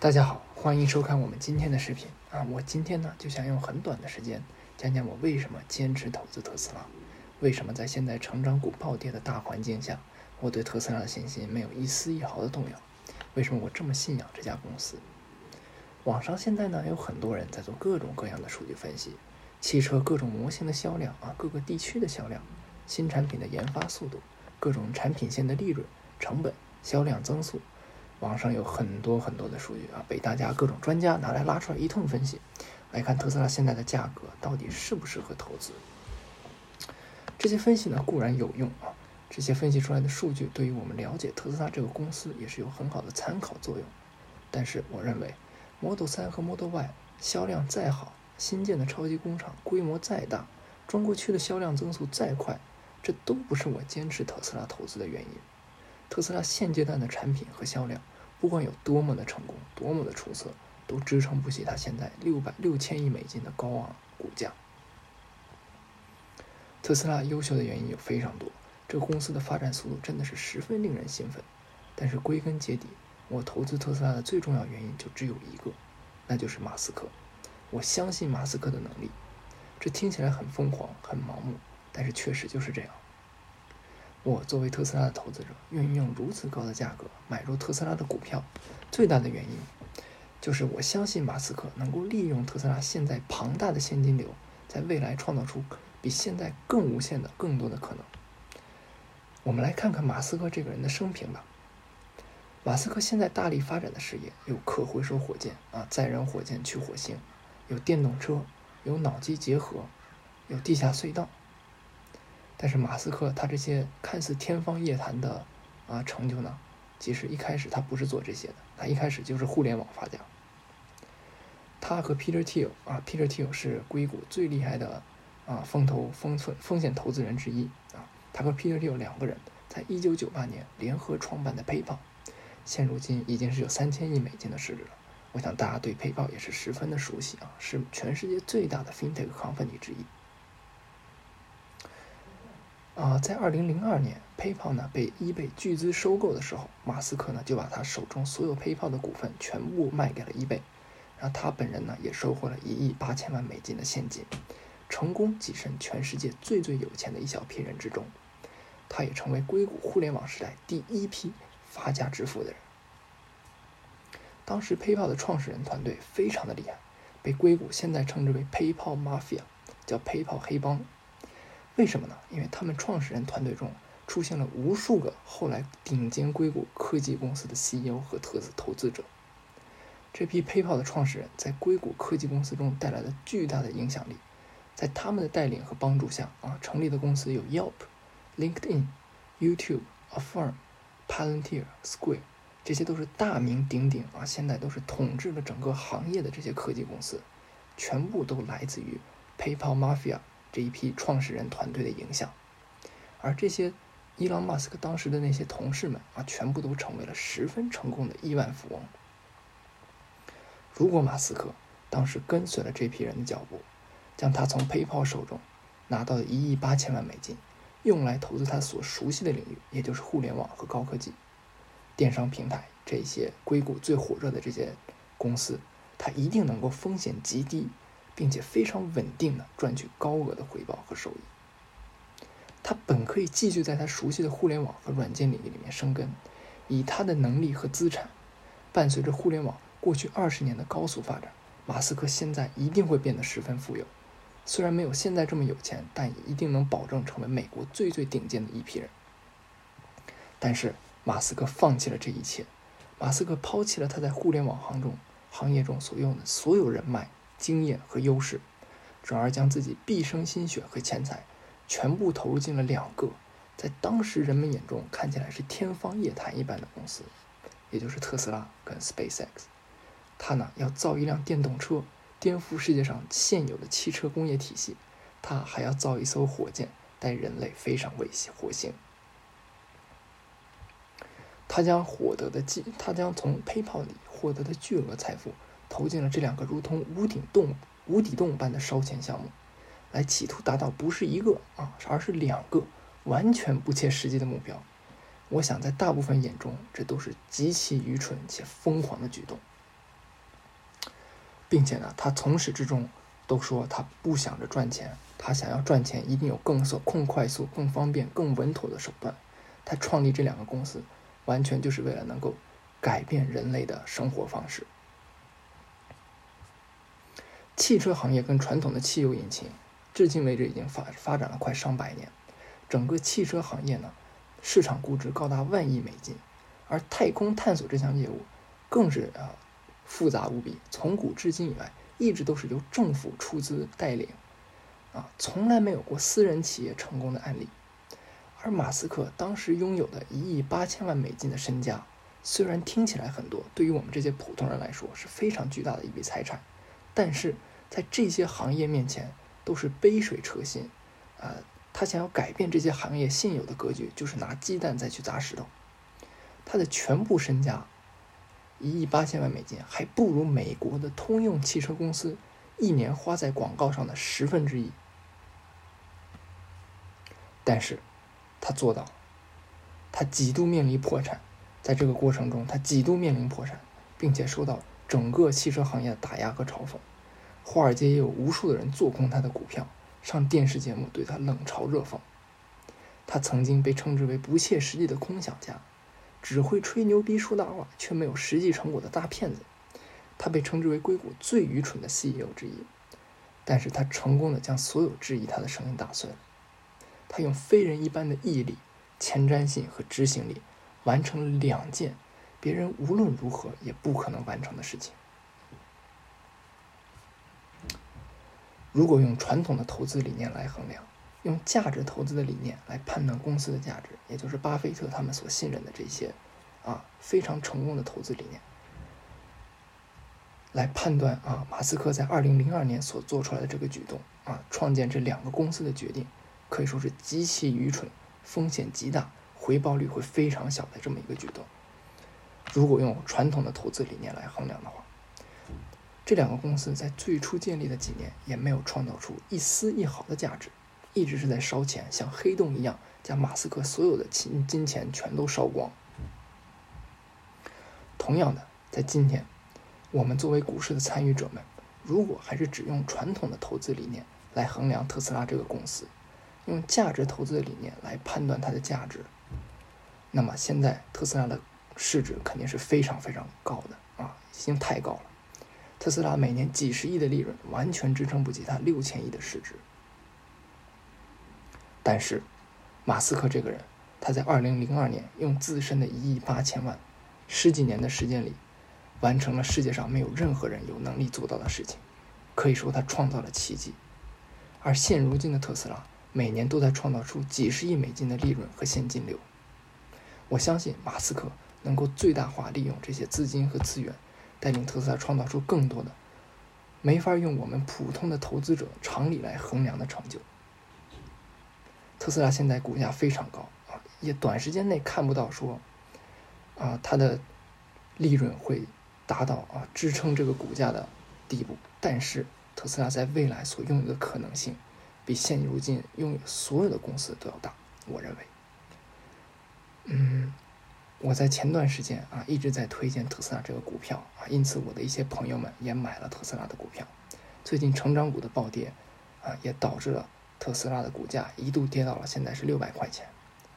大家好，欢迎收看我们今天的视频啊！我今天呢就想用很短的时间讲讲我为什么坚持投资特斯拉，为什么在现在成长股暴跌的大环境下，我对特斯拉的信心没有一丝一毫的动摇，为什么我这么信仰这家公司？网上现在呢有很多人在做各种各样的数据分析，汽车各种模型的销量啊，各个地区的销量，新产品的研发速度，各种产品线的利润、成本、销量增速。网上有很多很多的数据啊，被大家各种专家拿来拉出来一通分析，来看特斯拉现在的价格到底适不适合投资。这些分析呢固然有用啊，这些分析出来的数据对于我们了解特斯拉这个公司也是有很好的参考作用。但是我认为，Model 3和 Model Y 销量再好，新建的超级工厂规模再大，中国区的销量增速再快，这都不是我坚持特斯拉投资的原因。特斯拉现阶段的产品和销量，不管有多么的成功，多么的出色，都支撑不起它现在六百六千亿美金的高昂股价。特斯拉优秀的原因有非常多，这个公司的发展速度真的是十分令人兴奋。但是归根结底，我投资特斯拉的最重要原因就只有一个，那就是马斯克。我相信马斯克的能力。这听起来很疯狂，很盲目，但是确实就是这样。我作为特斯拉的投资者，愿意用如此高的价格买入特斯拉的股票，最大的原因就是我相信马斯克能够利用特斯拉现在庞大的现金流，在未来创造出比现在更无限的更多的可能。我们来看看马斯克这个人的生平吧。马斯克现在大力发展的事业有可回收火箭啊，载人火箭去火星，有电动车，有脑机结合，有地下隧道。但是马斯克他这些看似天方夜谭的啊成就呢，其实一开始他不是做这些的，他一开始就是互联网发家。他和 Peter Thiel 啊，Peter Thiel 是硅谷最厉害的啊风投风风风险投资人之一啊。他和 Peter Thiel 两个人在一九九八年联合创办的 PayPal，现如今已经是有三千亿美金的市值了。我想大家对 PayPal 也是十分的熟悉啊，是全世界最大的 FinTech company 之一。啊，在二零零二年，PayPal 呢被 eBay 巨资收购的时候，马斯克呢就把他手中所有 PayPal 的股份全部卖给了 eBay，然后他本人呢也收获了一亿八千万美金的现金，成功跻身全世界最最有钱的一小批人之中，他也成为硅谷互联网时代第一批发家致富的人。当时 PayPal 的创始人团队非常的厉害，被硅谷现在称之为 PayPal Mafia，叫 PayPal 黑帮。为什么呢？因为他们创始人团队中出现了无数个后来顶尖硅谷科技公司的 CEO 和投资投资者。这批 PayPal 的创始人在硅谷科技公司中带来了巨大的影响力，在他们的带领和帮助下，啊，成立的公司有 Yelp、LinkedIn、YouTube、Affirm、Palantir、Square，这些都是大名鼎鼎啊，现在都是统治了整个行业的这些科技公司，全部都来自于 PayPal Mafia。这一批创始人团队的影响，而这些伊朗马斯克当时的那些同事们啊，全部都成为了十分成功的亿万富翁。如果马斯克当时跟随了这批人的脚步，将他从 PayPal 手中拿到的一亿八千万美金，用来投资他所熟悉的领域，也就是互联网和高科技、电商平台这些硅谷最火热的这些公司，他一定能够风险极低。并且非常稳定的赚取高额的回报和收益。他本可以继续在他熟悉的互联网和软件领域里面生根，以他的能力和资产，伴随着互联网过去二十年的高速发展，马斯克现在一定会变得十分富有。虽然没有现在这么有钱，但也一定能保证成为美国最最顶尖的一批人。但是马斯克放弃了这一切，马斯克抛弃了他在互联网行中行业中所用的所有人脉。经验和优势，转而将自己毕生心血和钱财全部投入进了两个在当时人们眼中看起来是天方夜谭一般的公司，也就是特斯拉跟 SpaceX。他呢要造一辆电动车，颠覆世界上现有的汽车工业体系；他还要造一艘火箭，带人类飞上卫星火星。他将获得的巨，他将从 PayPal 里获得的巨额财富。投进了这两个如同无底洞、无底洞般的烧钱项目，来企图达到不是一个啊，而是两个完全不切实际的目标。我想，在大部分眼中，这都是极其愚蠢且疯狂的举动。并且呢，他从始至终都说他不想着赚钱，他想要赚钱一定有更速、更快速、更方便、更稳妥的手段。他创立这两个公司，完全就是为了能够改变人类的生活方式。汽车行业跟传统的汽油引擎，至今为止已经发发展了快上百年。整个汽车行业呢，市场估值高达万亿美金，而太空探索这项业务，更是啊复杂无比。从古至今以来，一直都是由政府出资带领，啊，从来没有过私人企业成功的案例。而马斯克当时拥有的一亿八千万美金的身家，虽然听起来很多，对于我们这些普通人来说是非常巨大的一笔财产，但是在这些行业面前都是杯水车薪，啊，他想要改变这些行业现有的格局，就是拿鸡蛋再去砸石头。他的全部身家一亿八千万美金，还不如美国的通用汽车公司一年花在广告上的十分之一，但是。他做到，他几度面临破产，在这个过程中，他几度面临破产，并且受到整个汽车行业的打压和嘲讽。华尔街也有无数的人做空他的股票，上电视节目对他冷嘲热讽。他曾经被称之为不切实际的空想家，只会吹牛逼说大话，却没有实际成果的大骗子。他被称之为硅谷最愚蠢的 CEO 之一，但是他成功的将所有质疑他的声音打碎了。他用非人一般的毅力、前瞻性和执行力，完成了两件别人无论如何也不可能完成的事情。如果用传统的投资理念来衡量，用价值投资的理念来判断公司的价值，也就是巴菲特他们所信任的这些啊非常成功的投资理念，来判断啊马斯克在二零零二年所做出来的这个举动啊创建这两个公司的决定。可以说是极其愚蠢、风险极大、回报率会非常小的这么一个举动。如果用传统的投资理念来衡量的话，这两个公司在最初建立的几年也没有创造出一丝一毫的价值，一直是在烧钱，像黑洞一样将马斯克所有的金金钱全都烧光。同样的，在今天，我们作为股市的参与者们，如果还是只用传统的投资理念来衡量特斯拉这个公司，用价值投资的理念来判断它的价值，那么现在特斯拉的市值肯定是非常非常高的啊，已经太高了。特斯拉每年几十亿的利润完全支撑不起它六千亿的市值。但是，马斯克这个人，他在二零零二年用自身的一亿八千万，十几年的时间里，完成了世界上没有任何人有能力做到的事情，可以说他创造了奇迹。而现如今的特斯拉。每年都在创造出几十亿美金的利润和现金流。我相信马斯克能够最大化利用这些资金和资源，带领特斯拉创造出更多的没法用我们普通的投资者常理来衡量的成就。特斯拉现在股价非常高啊，也短时间内看不到说啊它的利润会达到啊支撑这个股价的地步。但是特斯拉在未来所拥有的可能性。比现如今拥有所有的公司都要大，我认为。嗯，我在前段时间啊一直在推荐特斯拉这个股票啊，因此我的一些朋友们也买了特斯拉的股票。最近成长股的暴跌啊，也导致了特斯拉的股价一度跌到了现在是六百块钱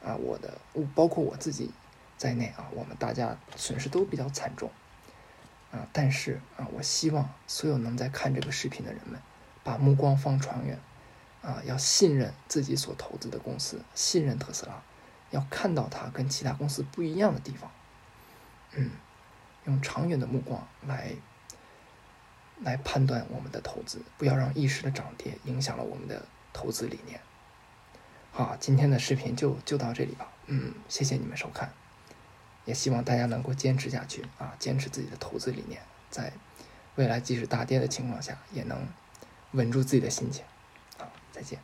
啊。我的，包括我自己在内啊，我们大家损失都比较惨重啊。但是啊，我希望所有能在看这个视频的人们，把目光放长远。啊，要信任自己所投资的公司，信任特斯拉，要看到它跟其他公司不一样的地方。嗯，用长远的目光来来判断我们的投资，不要让一时的涨跌影响了我们的投资理念。好，今天的视频就就到这里吧。嗯，谢谢你们收看，也希望大家能够坚持下去啊，坚持自己的投资理念，在未来即使大跌的情况下，也能稳住自己的心情。好再见。